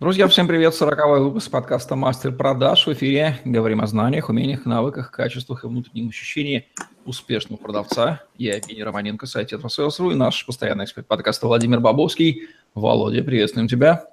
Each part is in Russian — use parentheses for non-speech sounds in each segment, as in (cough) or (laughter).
Друзья, всем привет! 40 выпуск подкаста «Мастер продаж». В эфире говорим о знаниях, умениях, навыках, качествах и внутреннем ощущении успешного продавца. Я Евгений Романенко, сайт «Этросейлс.ру» и наш постоянный эксперт подкаста Владимир Бабовский. Володя, приветствуем тебя.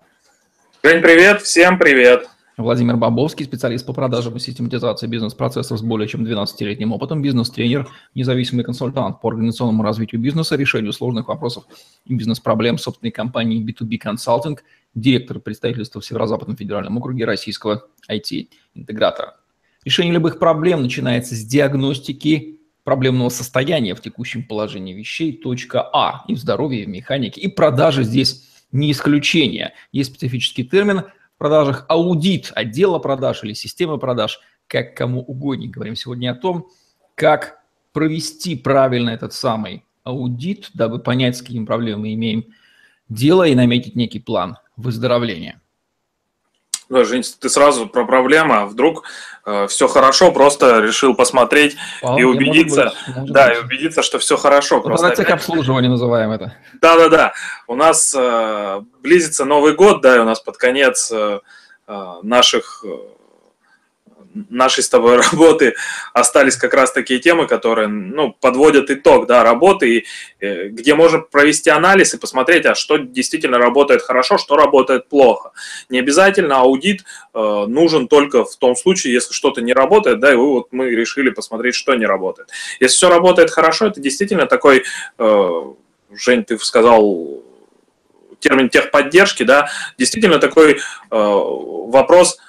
Жень, привет! Всем привет! Владимир Бабовский, специалист по продажам и систематизации бизнес-процессов с более чем 12-летним опытом, бизнес-тренер, независимый консультант по организационному развитию бизнеса, решению сложных вопросов и бизнес-проблем собственной компании B2B Consulting, директор представительства в Северо-Западном федеральном округе российского IT-интегратора. Решение любых проблем начинается с диагностики проблемного состояния в текущем положении вещей, точка А, и в здоровье, и в механике, и продажи здесь не исключение. Есть специфический термин – в продажах аудит отдела продаж или системы продаж, как кому угодно. Говорим сегодня о том, как провести правильно этот самый аудит, дабы понять, с какими проблемами мы имеем дело и наметить некий план выздоровления. Да, Жень, ты сразу про проблему, а вдруг э, все хорошо, просто решил посмотреть Вполне, и убедиться, может быть, да, быть. и убедиться, что все хорошо. Это просто обслуживания называем это. Да, да, да. У нас э, близится Новый год, да, и у нас под конец э, э наших э, нашей с тобой (laughs) работы остались как раз такие темы, которые ну, подводят итог да, работы, и, э, где можно провести анализ и посмотреть, а что действительно работает хорошо, что работает плохо. Не обязательно аудит э, нужен только в том случае, если что-то не работает, да, и вы, вот мы решили посмотреть, что не работает. Если все работает хорошо, это действительно такой, э, Жень, ты сказал термин техподдержки, да, действительно такой э, вопрос –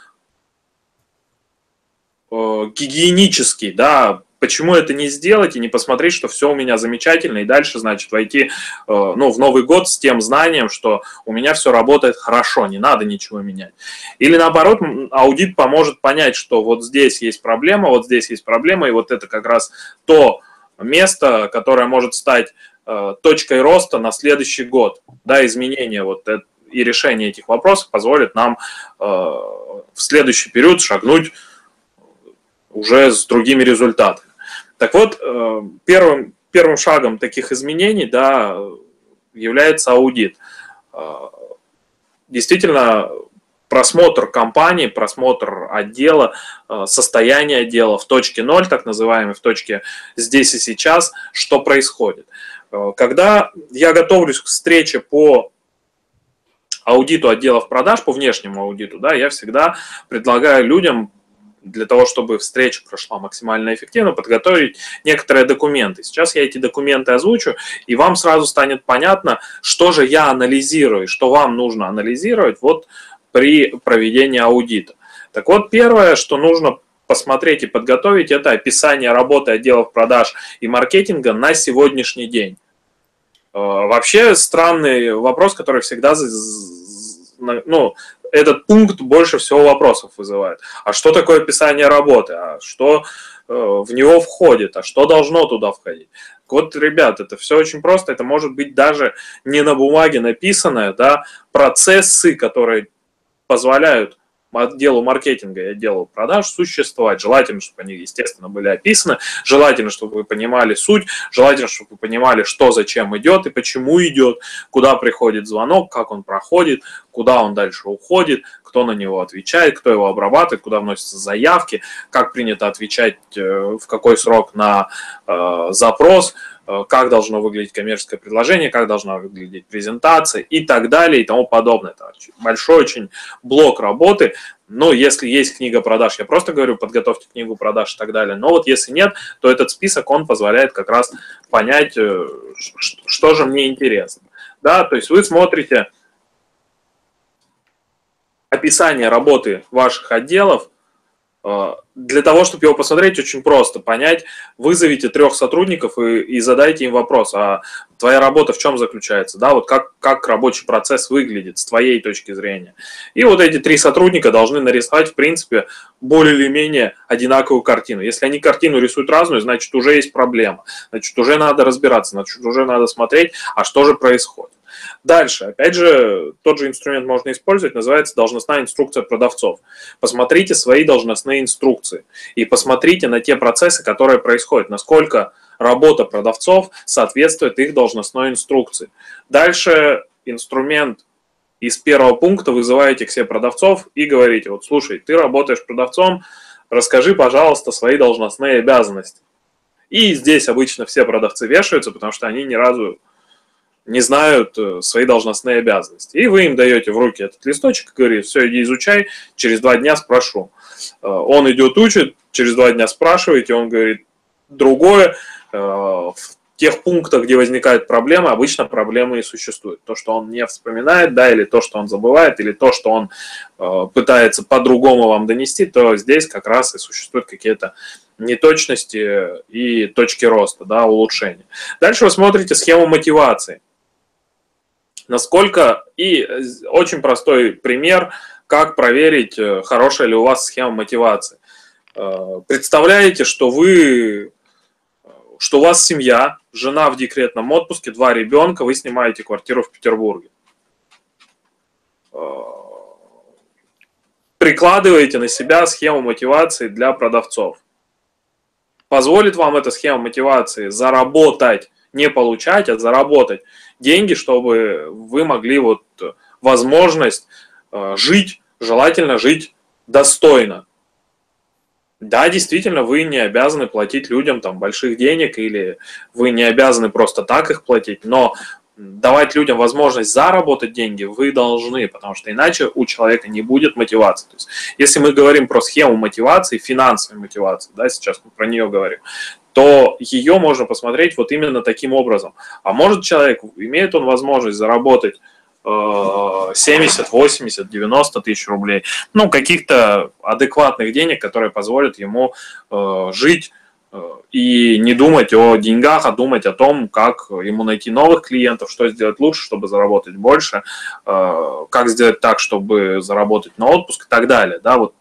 гигиенический, да, почему это не сделать и не посмотреть, что все у меня замечательно, и дальше, значит, войти э, ну, в Новый год с тем знанием, что у меня все работает хорошо, не надо ничего менять. Или наоборот, аудит поможет понять, что вот здесь есть проблема, вот здесь есть проблема, и вот это как раз то место, которое может стать э, точкой роста на следующий год, да, изменение вот это, и решение этих вопросов позволит нам в следующий период шагнуть уже с другими результатами. Так вот, э, первым, первым шагом таких изменений да, является аудит. Э, действительно, просмотр компании, просмотр отдела, э, состояние отдела в точке ноль, так называемой, в точке здесь и сейчас, что происходит. Когда я готовлюсь к встрече по аудиту отделов продаж, по внешнему аудиту, да, я всегда предлагаю людям для того, чтобы встреча прошла максимально эффективно, подготовить некоторые документы. Сейчас я эти документы озвучу, и вам сразу станет понятно, что же я анализирую, что вам нужно анализировать вот при проведении аудита. Так вот, первое, что нужно посмотреть и подготовить, это описание работы отделов продаж и маркетинга на сегодняшний день. Э, вообще странный вопрос, который всегда ну, этот пункт больше всего вопросов вызывает. А что такое описание работы? А что э, в него входит? А что должно туда входить? Вот, ребят, это все очень просто. Это может быть даже не на бумаге написанное, да, процессы, которые позволяют отделу маркетинга и отделу продаж существовать. Желательно, чтобы они, естественно, были описаны, желательно, чтобы вы понимали суть, желательно, чтобы вы понимали, что зачем идет и почему идет, куда приходит звонок, как он проходит, куда он дальше уходит, кто на него отвечает, кто его обрабатывает, куда вносятся заявки, как принято отвечать, э, в какой срок на э, запрос, как должно выглядеть коммерческое предложение, как должна выглядеть презентация и так далее и тому подобное. Это большой очень блок работы. Но если есть книга продаж, я просто говорю, подготовьте книгу продаж и так далее. Но вот если нет, то этот список, он позволяет как раз понять, э, что же мне интересно. Да, то есть вы смотрите описание работы ваших отделов, э, для того, чтобы его посмотреть, очень просто понять. Вызовите трех сотрудников и, и задайте им вопрос, а твоя работа в чем заключается, да, вот как, как рабочий процесс выглядит с твоей точки зрения. И вот эти три сотрудника должны нарисовать, в принципе, более или менее одинаковую картину. Если они картину рисуют разную, значит, уже есть проблема, значит, уже надо разбираться, значит, уже надо смотреть, а что же происходит. Дальше, опять же, тот же инструмент можно использовать, называется должностная инструкция продавцов. Посмотрите свои должностные инструкции и посмотрите на те процессы, которые происходят, насколько работа продавцов соответствует их должностной инструкции. Дальше инструмент из первого пункта вызываете к себе продавцов и говорите, вот слушай, ты работаешь продавцом, расскажи, пожалуйста, свои должностные обязанности. И здесь обычно все продавцы вешаются, потому что они ни разу не знают э, свои должностные обязанности. И вы им даете в руки этот листочек и говорите, все, иди изучай, через два дня спрошу. Э, он идет, учит, через два дня спрашиваете, он говорит другое. Э, в тех пунктах, где возникают проблемы, обычно проблемы и существуют. То, что он не вспоминает, да, или то, что он забывает, или то, что он пытается по-другому вам донести, то здесь как раз и существуют какие-то неточности и точки роста, да, улучшения. Дальше вы смотрите схему мотивации. Насколько, и очень простой пример, как проверить, э, хорошая ли у вас схема мотивации. Э, представляете, что вы, что у вас семья, жена в декретном отпуске, два ребенка, вы снимаете квартиру в Петербурге. Э, прикладываете на себя схему мотивации для продавцов позволит вам эта схема мотивации заработать, не получать, а заработать деньги, чтобы вы могли вот возможность э, жить, желательно жить достойно. Да, действительно, вы не обязаны платить людям там больших денег или вы не обязаны просто так их платить, но давать людям возможность заработать деньги вы должны, потому что иначе у человека не будет мотивации. То есть, если мы говорим про схему мотивации, финансовой мотивации, да, сейчас мы про нее говорим, то ее можно посмотреть вот именно таким образом. А может человек, имеет он возможность заработать 70, 80, 90 тысяч рублей, ну, каких-то адекватных денег, которые позволят ему э, жить и не думать о деньгах, а думать о том, как ему найти новых клиентов, что сделать лучше, чтобы заработать больше, э, как сделать так, чтобы заработать на отпуск и так далее. Да, вот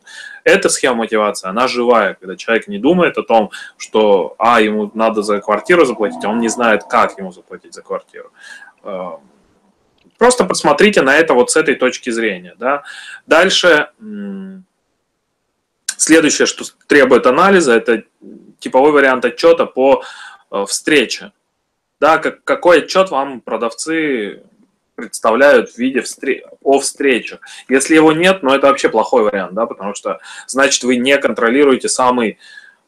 эта схема мотивации, она живая, когда человек не думает о том, что, а, ему надо за квартиру заплатить, а он не знает, как ему заплатить за квартиру. Э, просто посмотрите на это вот с этой точки зрения. Да. Дальше, следующее, что требует анализа, это типовой вариант отчета по э, встрече. Да, как, какой отчет вам продавцы представляют в виде встр... о встречах. Если его нет, ну это вообще плохой вариант, да, потому что значит вы не контролируете самый э,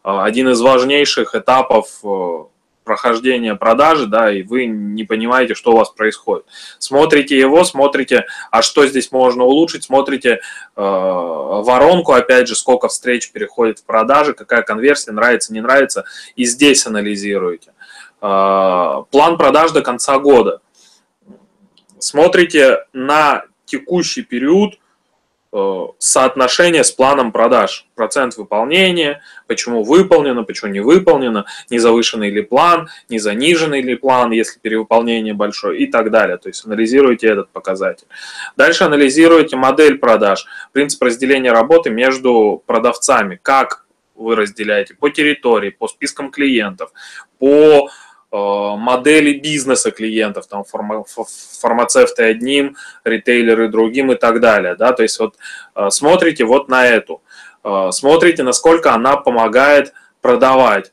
один из важнейших этапов э, прохождения продажи, да, и вы не понимаете, что у вас происходит. Смотрите его, смотрите, а что здесь можно улучшить, смотрите э, воронку, опять же, сколько встреч переходит в продажи, какая конверсия, нравится, не нравится, и здесь анализируете. Э, план продаж до конца года. Смотрите на текущий период, соотношение с планом продаж, процент выполнения, почему выполнено, почему не выполнено, не завышенный ли план, не заниженный ли план, если перевыполнение большое и так далее. То есть анализируйте этот показатель. Дальше анализируйте модель продаж, принцип разделения работы между продавцами, как вы разделяете по территории, по спискам клиентов, по Э, модели бизнеса клиентов, там фармацевты одним, ритейлеры другим и так далее. Да? То есть вот э, смотрите вот на эту, э, смотрите, насколько она помогает продавать.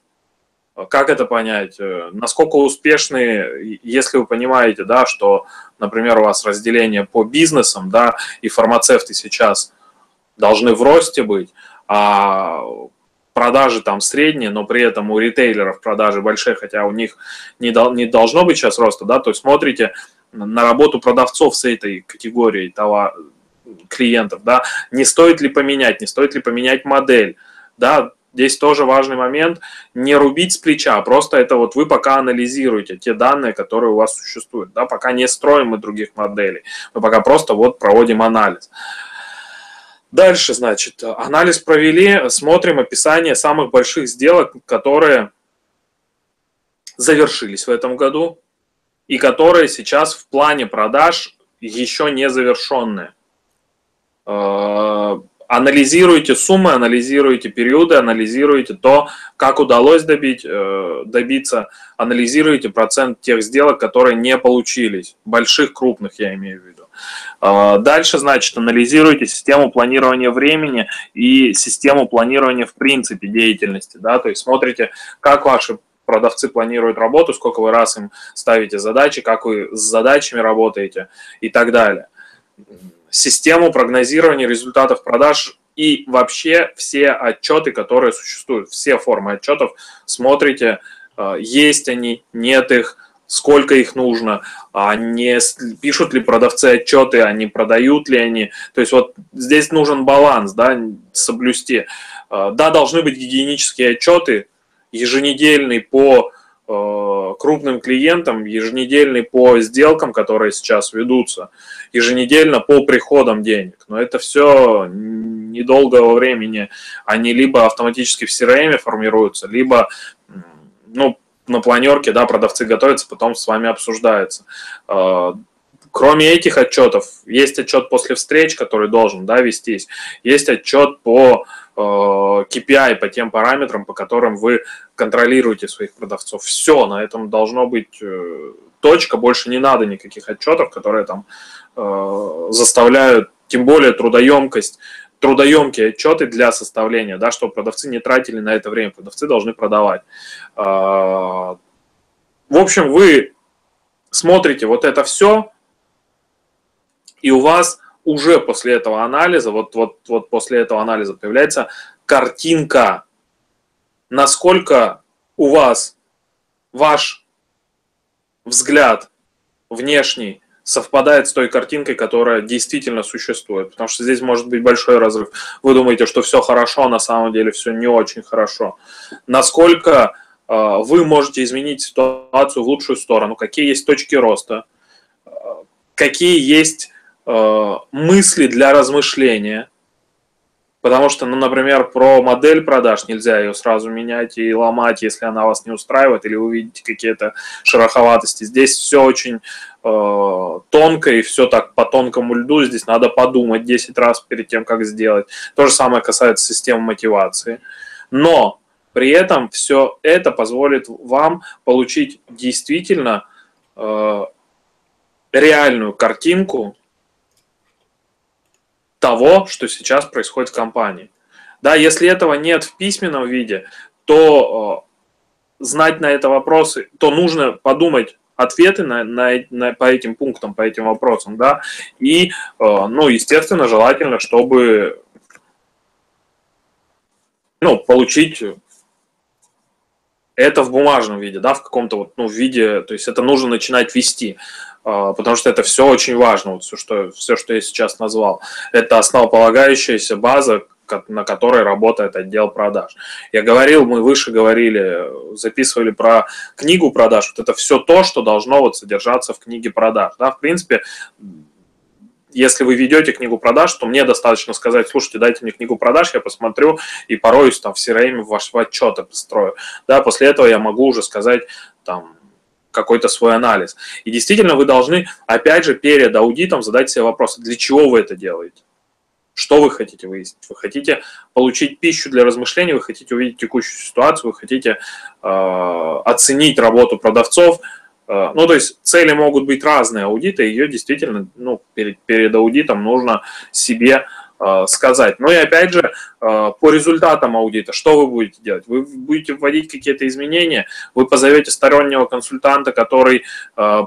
Как это понять? Насколько успешны, если вы понимаете, да, что, например, у вас разделение по бизнесам, да, и фармацевты сейчас должны в росте быть, а продажи там средние, но при этом у ритейлеров продажи большие, хотя у них не, дол, не должно быть сейчас роста, да, то есть смотрите на работу продавцов с этой категорией товар, клиентов, да, не стоит ли поменять, не стоит ли поменять модель, да, здесь тоже важный момент, не рубить с плеча, просто это вот вы пока анализируете те данные, которые у вас существуют, да, пока не строим мы других моделей, мы пока просто вот проводим анализ. Дальше, значит, анализ провели, смотрим описание самых больших сделок, которые завершились в этом году и которые сейчас в плане продаж еще не завершенные. Э, анализируйте суммы, анализируйте периоды, анализируйте то, как удалось добить, э, добиться, анализируйте процент тех сделок, которые не получились, больших, крупных я имею в виду. А, дальше, значит, анализируйте систему планирования времени и систему планирования в принципе деятельности. Да? То есть смотрите, как ваши продавцы планируют работу, сколько вы раз им ставите задачи, как вы с задачами работаете и так далее. систему прогнозирования результатов продаж и вообще все отчеты, которые существуют, все формы отчетов смотрите, э, есть они, нет их, сколько их нужно, а не пишут ли продавцы отчеты, а не продают ли они. То есть вот здесь нужен баланс, да, соблюсти. Э, да, должны быть гигиенические отчеты, еженедельный по э, крупным клиентам, еженедельный по сделкам, которые сейчас ведутся, еженедельно по приходам денег. Но это все недолгого времени. Они либо автоматически в CRM формируются, либо ну, на планерке, да, продавцы готовятся, потом с вами обсуждается. А, кроме этих отчетов, есть отчет после встреч, который должен да, вестись, есть отчет по KPI, э, по тем параметрам, по которым вы контролируете своих продавцов. Все, на этом должно быть э, точка, больше не надо никаких отчетов, которые там э, заставляют, тем более трудоемкость трудоемкие отчеты для составления, да, чтобы продавцы не тратили на это время, продавцы должны продавать. А, в общем, вы смотрите вот это все, и у вас уже после этого анализа, вот, вот, вот после этого анализа появляется картинка, насколько у вас ваш взгляд внешний совпадает с той картинкой, которая действительно существует. Потому что здесь может быть большой разрыв. Вы думаете, что все хорошо, а на самом деле все не очень хорошо. Насколько э, вы можете изменить ситуацию в лучшую сторону, какие есть точки роста, э, какие есть э, мысли для размышления – Потому что, ну, например, про модель продаж нельзя ее сразу менять и ломать, если она вас не устраивает, или вы видите какие-то шероховатости. Здесь все очень тонко и все так по тонкому льду. Здесь надо подумать 10 раз перед тем, как сделать. То же самое касается системы мотивации. Но при этом все это позволит вам получить действительно э, реальную картинку того, что сейчас происходит в компании. Да, если этого нет в письменном виде, то э, знать на это вопросы, то нужно подумать ответы на, на, на, по этим пунктам, по этим вопросам, да, и, э, ну, естественно, желательно, чтобы, ну, получить это в бумажном виде, да, в каком-то вот, ну, виде, то есть это нужно начинать вести. А, потому что это все очень важно, вот все, что, все, что я сейчас назвал. Это основополагающаяся база, на которой работает отдел продаж. Я говорил, мы выше говорили, записывали про книгу продаж. Вот это все то, что должно вот содержаться в книге продаж. Да, в принципе, если вы ведете книгу продаж, то мне достаточно сказать, слушайте, дайте мне книгу продаж, я посмотрю и пороюсь там в CRM в ваш отчеты построю. Да, после этого я могу уже сказать там какой-то свой анализ. И действительно вы должны, опять же, перед аудитом задать себе вопрос, для чего вы это делаете? Что вы хотите выяснить? Вы хотите получить пищу для размышлений, вы хотите увидеть текущую ситуацию, вы хотите э, оценить работу продавцов. Э, ну, то есть цели могут быть разные аудиты, ее действительно ну, перед, перед аудитом нужно себе Э, сказать. Но и опять же, э, по результатам аудита, что вы будете делать? Вы будете вводить какие-то изменения, вы позовете стороннего консультанта, который э,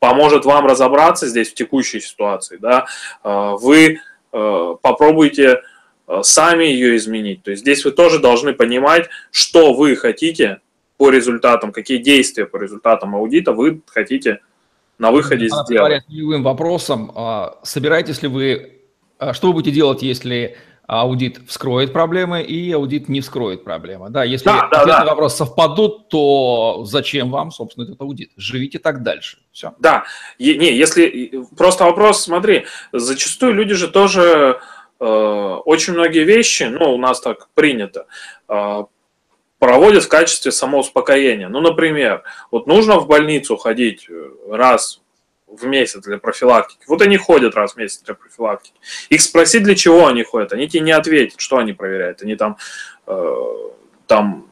поможет вам разобраться здесь в текущей ситуации, да, вы попробуйте сами ее изменить. То есть здесь вы тоже должны понимать, что вы хотите по результатам, какие действия по результатам аудита вы хотите на выходе Надо сделать. Любым вопросом, а собираетесь ли вы а что вы будете делать, если аудит вскроет проблемы и аудит не вскроет проблемы? Да, если да, да, да. вопрос совпадут, то зачем вам, собственно, этот аудит? Живите так дальше. Все. Да, не, если просто вопрос, смотри, зачастую люди же тоже э, очень многие вещи, ну, у нас так принято, э, проводят в качестве самоуспокоения. Ну, например, вот нужно в больницу ходить раз в месяц для профилактики. Вот они ходят раз в месяц для профилактики. Их спросить, для чего они ходят, они тебе не ответят, что они проверяют. Они там, э, там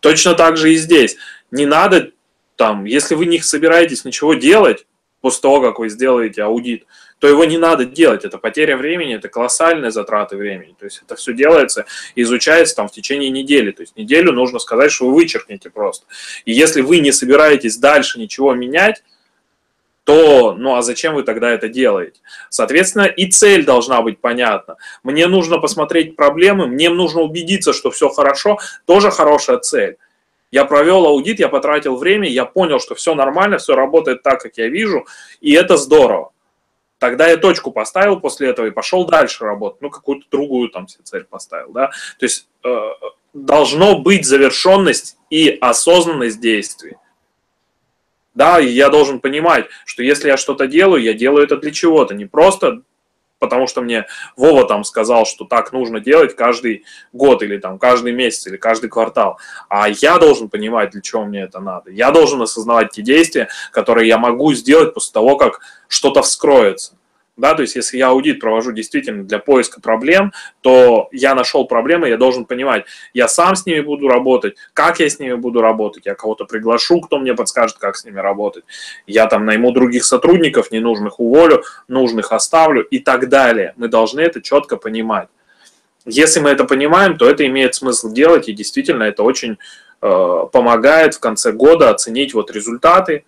точно так же и здесь. Не надо там, если вы не собираетесь ничего делать после того, как вы сделаете аудит, то его не надо делать. Это потеря времени, это колоссальные затраты времени. То есть это все делается, изучается там в течение недели. То есть неделю нужно сказать, что вы вычеркнете просто. И если вы не собираетесь дальше ничего менять, то, ну а зачем вы тогда это делаете? Соответственно, и цель должна быть понятна. Мне нужно посмотреть проблемы, мне нужно убедиться, что все хорошо, тоже хорошая цель. Я провел аудит, я потратил время, я понял, что все нормально, все работает так, как я вижу, и это здорово. Тогда я точку поставил после этого и пошел дальше работать. Ну, какую-то другую там себе цель поставил, да. То есть э, должно быть завершенность и осознанность действий. Да, и я должен понимать, что если я что-то делаю, я делаю это для чего-то, не просто потому что мне Вова там сказал, что так нужно делать каждый год или там каждый месяц или каждый квартал. А я должен понимать, для чего мне это надо. Я должен осознавать те действия, которые я могу сделать после того, как что-то вскроется. Да, то есть если я аудит провожу действительно для поиска проблем, то я нашел проблемы, я должен понимать, я сам с ними буду работать, как я с ними буду работать, я кого-то приглашу, кто мне подскажет, как с ними работать, я там найму других сотрудников, ненужных уволю, нужных оставлю и так далее. Мы должны это четко понимать. Если мы это понимаем, то это имеет смысл делать, и действительно это очень э, помогает в конце года оценить вот результаты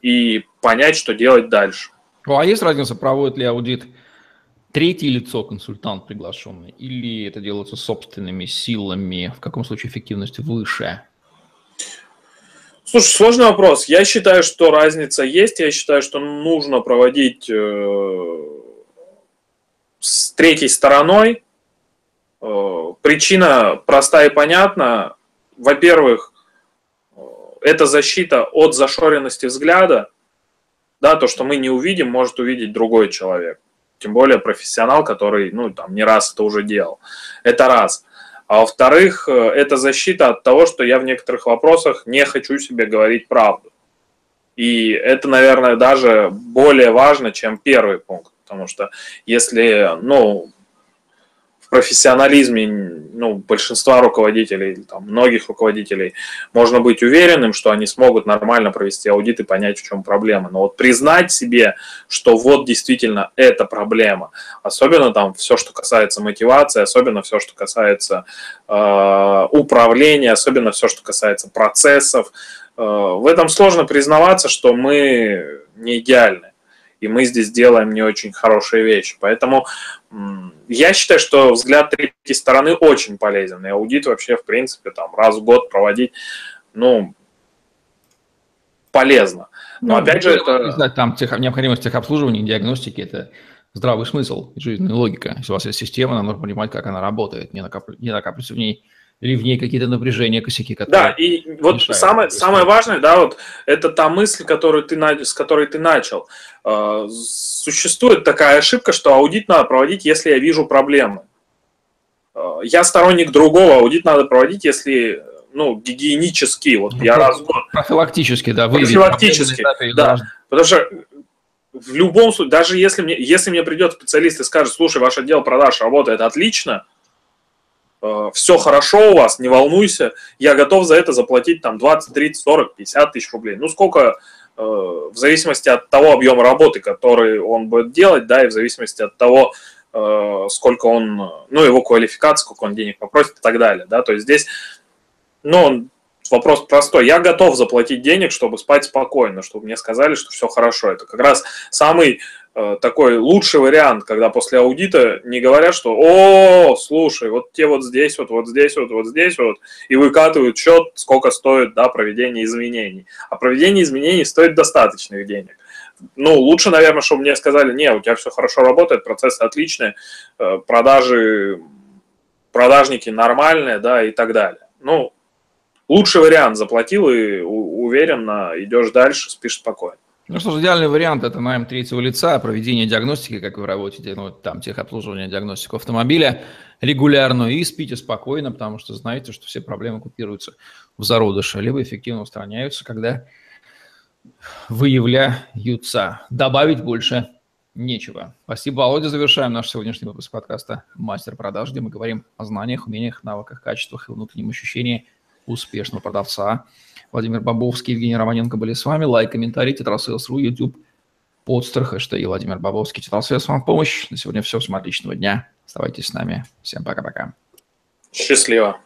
и понять, что делать дальше. Ну, а есть разница, проводит ли аудит третье лицо, консультант приглашенный, или это делается собственными силами? В каком случае эффективность выше? Слушай, сложный вопрос. Я считаю, что разница есть. Я считаю, что нужно проводить э, с третьей стороной. Э, причина простая и понятна. Во-первых, э, это защита от зашоренности взгляда да, то, что мы не увидим, может увидеть другой человек. Тем более профессионал, который, ну, там, не раз это уже делал. Это раз. А во-вторых, э, это защита от того, что я в некоторых вопросах не хочу себе говорить правду. И это, наверное, даже более важно, чем первый пункт. Потому что если, ну, профессионализме ну, большинства руководителей, там, многих руководителей, можно быть уверенным, что они смогут нормально провести аудит и понять, в чем проблема. Но вот признать себе, что вот действительно это проблема, особенно там все, что касается мотивации, особенно все, что касается э, управления, особенно все, что касается процессов, э, в этом сложно признаваться, что мы не идеальны и мы здесь делаем не очень хорошие вещи. Поэтому я считаю, что взгляд третьей стороны очень полезен, и аудит вообще, в принципе, там раз в год проводить, ну, полезно. Но ну, опять же, это... Там тех, необходимость техобслуживания, диагностики – это здравый смысл, жизненная логика. Если у вас есть система, нам нужно понимать, как она работает, не, накап... не накапливаться в ней или в ней какие-то напряжения, косяки, которые... Да, и вот самое, самое важное, да, вот это та мысль, которую ты, с которой ты начал. А, существует такая ошибка, что аудит надо проводить, если я вижу проблемы. А, я сторонник другого, аудит надо проводить, если ну, гигиенический, вот ну, я раз в год. Профилактически, да, выявить. Профилактически, да. Потому что в любом случае, даже если мне, если мне придет специалист и скажет, слушай, ваш отдел продаж работает отлично, все хорошо у вас, не волнуйся, я готов за это заплатить там 20, 30, 40, 50 тысяч рублей. Ну, сколько, э, в зависимости от того объема работы, который он будет делать, да, и в зависимости от того, э, сколько он, ну, его квалификация, сколько он денег попросит и так далее, да, то есть здесь, ну, вопрос простой. Я готов заплатить денег, чтобы спать спокойно, чтобы мне сказали, что все хорошо. Это как раз самый э, такой лучший вариант, когда после аудита не говорят, что «О, слушай, вот те вот здесь, вот, вот здесь, вот, вот здесь, вот», и выкатывают счет, сколько стоит да, проведение изменений. А проведение изменений стоит достаточных денег. Ну, лучше, наверное, чтобы мне сказали, не, у тебя все хорошо работает, процессы отличные, э, продажи, продажники нормальные, да, и так далее. Ну, лучший вариант заплатил и уверенно идешь дальше, спишь спокойно. Ну что ж, идеальный вариант – это найм третьего лица, проведение диагностики, как вы работаете, ну, там, техобслуживание, диагностику автомобиля регулярно, и спите спокойно, потому что знаете, что все проблемы купируются в зародыше, либо эффективно устраняются, когда выявляются. Добавить больше нечего. Спасибо, Володя. Завершаем наш сегодняшний выпуск подкаста «Мастер продаж», где мы говорим о знаниях, умениях, навыках, качествах и внутреннем ощущении – успешного продавца. Владимир Бобовский, Евгений Романенко были с вами. Лайк, комментарий, tetrasales.ru, YouTube, Podster, хэштеги Владимир Бобовский, tetrasales вам в помощь. На сегодня все. Всем отличного дня. Оставайтесь с нами. Всем пока-пока. Счастливо.